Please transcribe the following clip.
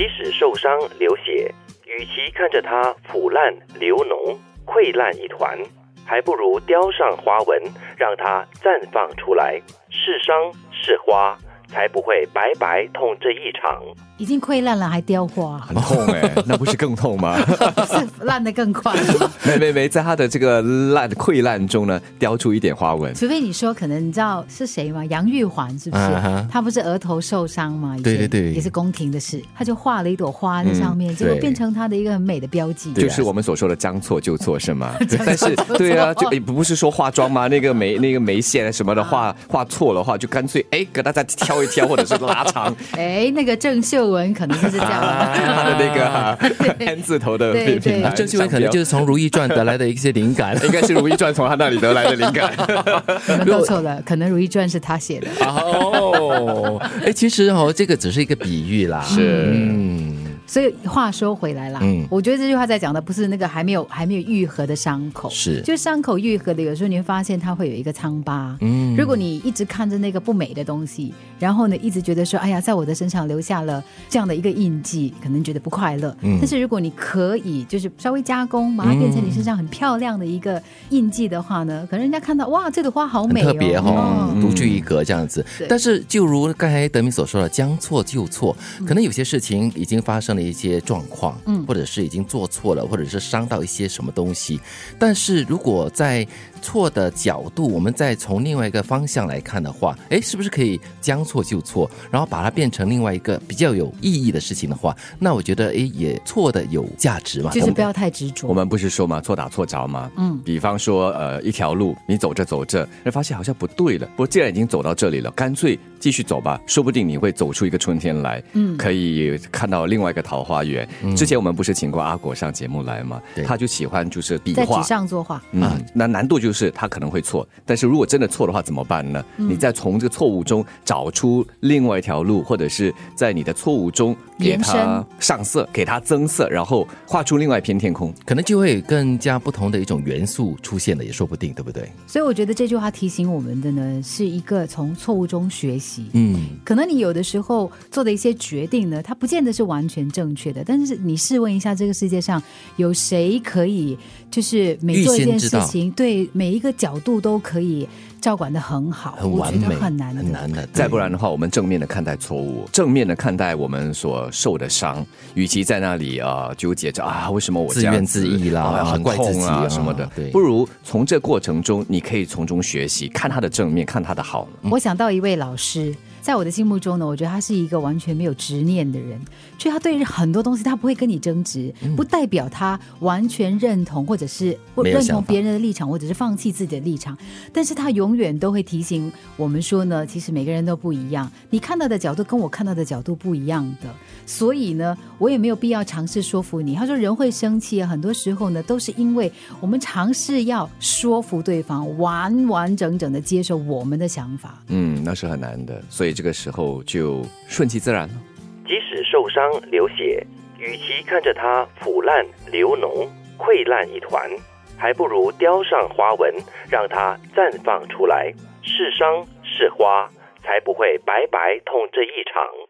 即使受伤流血，与其看着它腐烂流脓、溃烂一团，还不如雕上花纹，让它绽放出来。是伤是花，才不会白白痛这一场。已经溃烂了还雕花，很痛哎，那不是更痛吗？是烂的更快。没没没，在他的这个烂溃烂中呢，雕出一点花纹。除非你说，可能你知道是谁吗？杨玉环是不是？他不是额头受伤吗？对对对，也是宫廷的事。他就画了一朵花在上面，结果变成他的一个很美的标记。就是我们所说的将错就错，是吗？但是对啊，就不是说化妆吗？那个眉那个眉线什么的画画错的话，就干脆哎给大家挑一挑，或者是拉长。哎，那个郑秀。文可能就是这样，他的那个 N 字头的品牌，郑秀文可能就是从《如懿传》得来的一些灵感，应该是《如懿传》从他那里得来的灵感。弄错了，可能《如懿传》是他写的。哦，哎，其实哦，这个只是一个比喻啦，是。所以话说回来啦，嗯，我觉得这句话在讲的不是那个还没有还没有愈合的伤口，是，就伤口愈合的，有时候你会发现它会有一个疮疤。嗯，如果你一直看着那个不美的东西，然后呢，一直觉得说，哎呀，在我的身上留下了这样的一个印记，可能觉得不快乐。嗯，但是如果你可以就是稍微加工，把它变成你身上很漂亮的一个印记的话呢，可能人家看到哇，这朵花好美，特别哈，独具一格这样子。但是就如刚才德明所说的，将错就错，可能有些事情已经发生了。一些状况，嗯，或者是已经做错了，或者是伤到一些什么东西，但是如果在错的角度，我们再从另外一个方向来看的话，哎，是不是可以将错就错，然后把它变成另外一个比较有意义的事情的话，那我觉得，哎，也错的有价值嘛，就是不要太执着。我们不是说嘛，错打错着嘛，嗯，比方说，呃，一条路你走着走着，发现好像不对了，不过既然已经走到这里了，干脆继续走吧，说不定你会走出一个春天来，嗯，可以看到另外一个桃花源。之前我们不是请过阿果上节目来吗？他就喜欢就是笔画，在纸上作画，啊，那难度就。就是他可能会错，但是如果真的错的话怎么办呢？你再从这个错误中找出另外一条路，或者是在你的错误中给它上色，给它增色，然后画出另外一片天空，可能就会更加不同的一种元素出现了，也说不定，对不对？所以我觉得这句话提醒我们的呢，是一个从错误中学习。嗯，可能你有的时候做的一些决定呢，它不见得是完全正确的，但是你试问一下，这个世界上有谁可以就是每做一件事情对？每一个角度都可以照管的很好，很完美，很难很难的。再不然的话，我们正面的看待错误，正面的看待我们所受的伤，与其在那里啊纠结着啊，为什么我自怨自艾啦，很痛啊什么的，不如从这过程中，你可以从中学习，看他的正面，看他的好。我想到一位老师。在我的心目中呢，我觉得他是一个完全没有执念的人，所以他对很多东西他不会跟你争执，不代表他完全认同或者是认同别人的立场，或者是放弃自己的立场。但是他永远都会提醒我们说呢，其实每个人都不一样，你看到的角度跟我看到的角度不一样的，所以呢，我也没有必要尝试说服你。他说人会生气，很多时候呢，都是因为我们尝试要说服对方完完整整的接受我们的想法。嗯，那是很难的，所这个时候就顺其自然了。即使受伤流血，与其看着它腐烂流脓、溃烂一团，还不如雕上花纹，让它绽放出来。是伤是花，才不会白白痛这一场。